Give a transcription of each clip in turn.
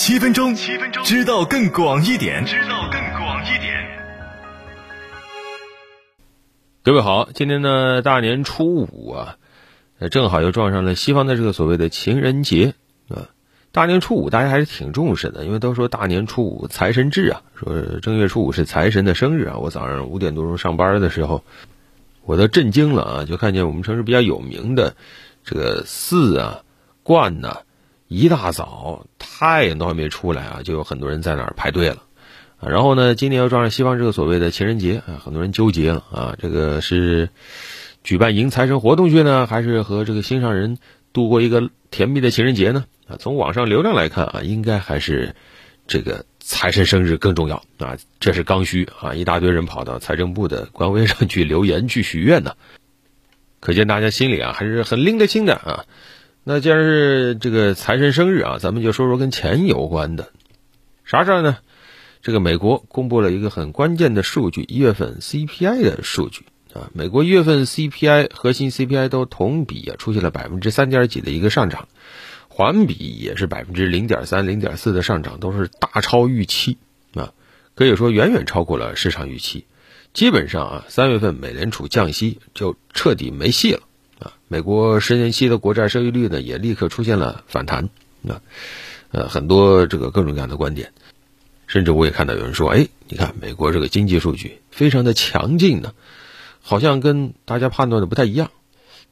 七分钟，七分钟，知道更广一点，知道更广一点。各位好，今天呢大年初五啊，正好又撞上了西方的这个所谓的情人节啊。大年初五大家还是挺重视的，因为都说大年初五财神至啊，说正月初五是财神的生日啊。我早上五点多钟上班的时候，我都震惊了啊，就看见我们城市比较有名的这个寺啊、观呐，一大早太阳都还没出来啊，就有很多人在那儿排队了。然后呢，今年又撞上西方这个所谓的情人节啊，很多人纠结了啊，这个是举办迎财神活动去呢，还是和这个心上人度过一个甜蜜的情人节呢？啊，从网上流量来看啊，应该还是这个财神生日更重要啊，这是刚需啊，一大堆人跑到财政部的官微上去留言去许愿呢，可见大家心里啊还是很拎得清的啊。那既然是这个财神生日啊，咱们就说说跟钱有关的啥事儿呢？这个美国公布了一个很关键的数据，一月份 CPI 的数据啊，美国一月份 CPI 核心 CPI 都同比啊出现了百分之三点几的一个上涨，环比也是百分之零点三、零点四的上涨，都是大超预期啊，可以说远远超过了市场预期。基本上啊，三月份美联储降息就彻底没戏了啊，美国十年期的国债收益率呢也立刻出现了反弹啊，呃，很多这个各种各样的观点。甚至我也看到有人说：“哎，你看美国这个经济数据非常的强劲呢，好像跟大家判断的不太一样。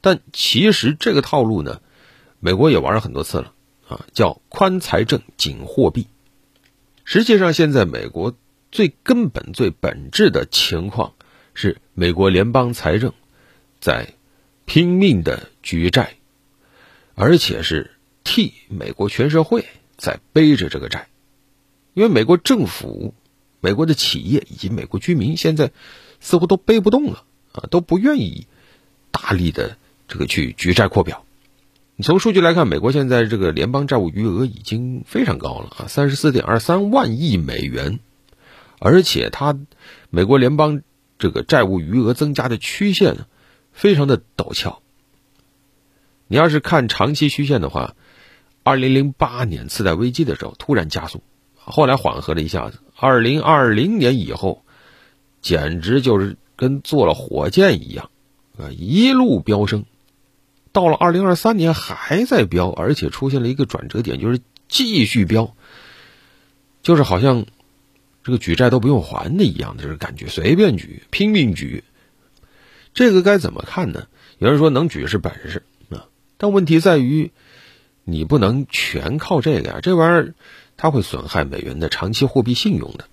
但其实这个套路呢，美国也玩了很多次了啊，叫宽财政紧货币。实际上，现在美国最根本、最本质的情况是，美国联邦财政在拼命的举债，而且是替美国全社会在背着这个债。”因为美国政府、美国的企业以及美国居民现在似乎都背不动了啊，都不愿意大力的这个去举债扩表。你从数据来看，美国现在这个联邦债务余额已经非常高了啊，三十四点二三万亿美元，而且它美国联邦这个债务余额增加的曲线非常的陡峭。你要是看长期曲线的话，二零零八年次贷危机的时候突然加速。后来缓和了一下子，二零二零年以后，简直就是跟坐了火箭一样，啊，一路飙升，到了二零二三年还在飙，而且出现了一个转折点，就是继续飙，就是好像这个举债都不用还的一样的这个感觉，随便举，拼命举，这个该怎么看呢？有人说能举是本事啊，但问题在于你不能全靠这个呀，这玩意儿。它会损害美元的长期货币信用的。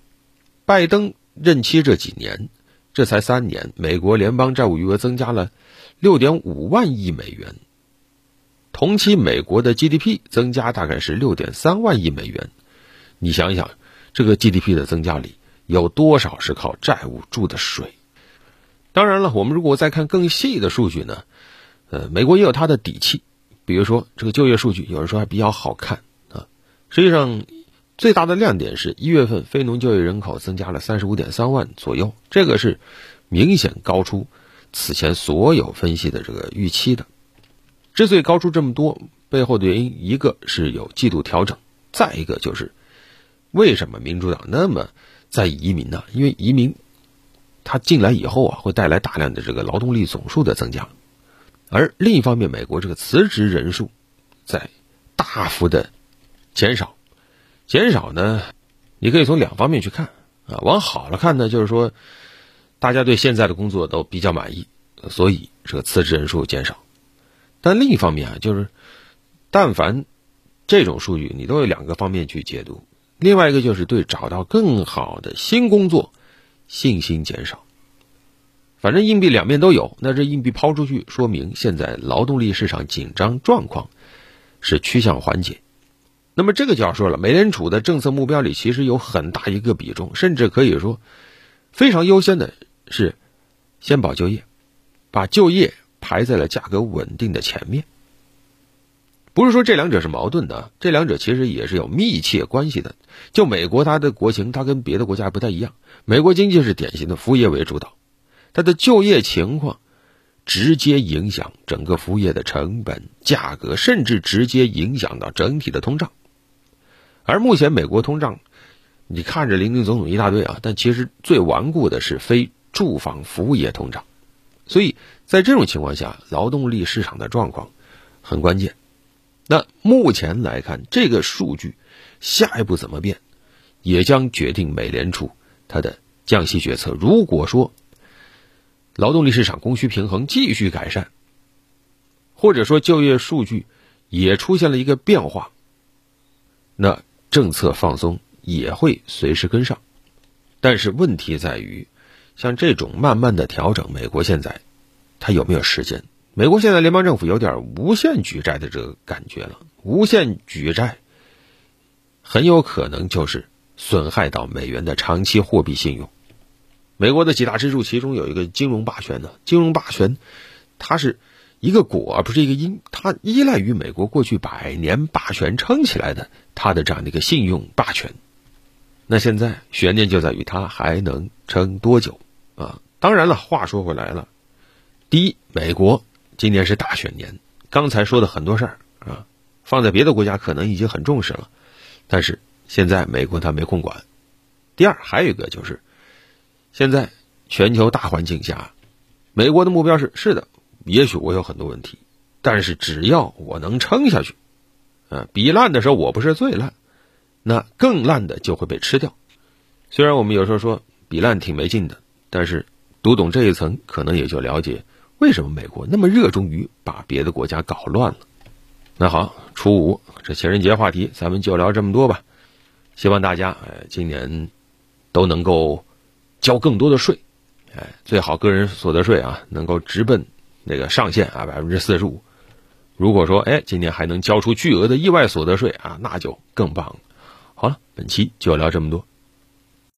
拜登任期这几年，这才三年，美国联邦债务余额增加了六点五万亿美元。同期美国的 GDP 增加大概是六点三万亿美元。你想想，这个 GDP 的增加里有多少是靠债务注的水？当然了，我们如果再看更细的数据呢？呃，美国也有它的底气，比如说这个就业数据，有人说还比较好看啊。实际上，最大的亮点是一月份非农就业人口增加了三十五点三万左右，这个是明显高出此前所有分析的这个预期的。之所以高出这么多，背后的原因一个是有季度调整，再一个就是为什么民主党那么在移民呢？因为移民他进来以后啊，会带来大量的这个劳动力总数的增加，而另一方面，美国这个辞职人数在大幅的。减少，减少呢？你可以从两方面去看啊。往好了看呢，就是说，大家对现在的工作都比较满意，所以这个辞职人数减少。但另一方面啊，就是，但凡这种数据，你都有两个方面去解读。另外一个就是对找到更好的新工作信心减少。反正硬币两面都有，那这硬币抛出去，说明现在劳动力市场紧张状况是趋向缓解。那么这个就要说了，美联储的政策目标里其实有很大一个比重，甚至可以说非常优先的是先保就业，把就业排在了价格稳定的前面。不是说这两者是矛盾的，这两者其实也是有密切关系的。就美国它的国情，它跟别的国家不太一样，美国经济是典型的服务业为主导，它的就业情况直接影响整个服务业的成本、价格，甚至直接影响到整体的通胀。而目前美国通胀，你看着林林总总一大堆啊，但其实最顽固的是非住房服务业通胀。所以在这种情况下，劳动力市场的状况很关键。那目前来看，这个数据下一步怎么变，也将决定美联储它的降息决策。如果说劳动力市场供需平衡继续改善，或者说就业数据也出现了一个变化，那政策放松也会随时跟上。但是问题在于，像这种慢慢的调整，美国现在它有没有时间？美国现在联邦政府有点无限举债的这个感觉了，无限举债很有可能就是损害到美元的长期货币信用。美国的几大支柱，其中有一个金融霸权呢，金融霸权它是一个果而不是一个因，它依赖于美国过去百年霸权撑起来的它的这样的一个信用霸权。那现在悬念就在于它还能撑多久啊？当然了，话说回来了，第一，美国。今年是大选年，刚才说的很多事儿啊，放在别的国家可能已经很重视了，但是现在美国他没空管。第二，还有一个就是，现在全球大环境下，美国的目标是是的，也许我有很多问题，但是只要我能撑下去，啊，比烂的时候我不是最烂，那更烂的就会被吃掉。虽然我们有时候说比烂挺没劲的，但是读懂这一层，可能也就了解。为什么美国那么热衷于把别的国家搞乱了？那好，初五这情人节话题，咱们就聊这么多吧。希望大家哎，今年都能够交更多的税，哎，最好个人所得税啊能够直奔那个上限啊百分之四十五。如果说哎，今年还能交出巨额的意外所得税啊，那就更棒了。好了，本期就聊这么多。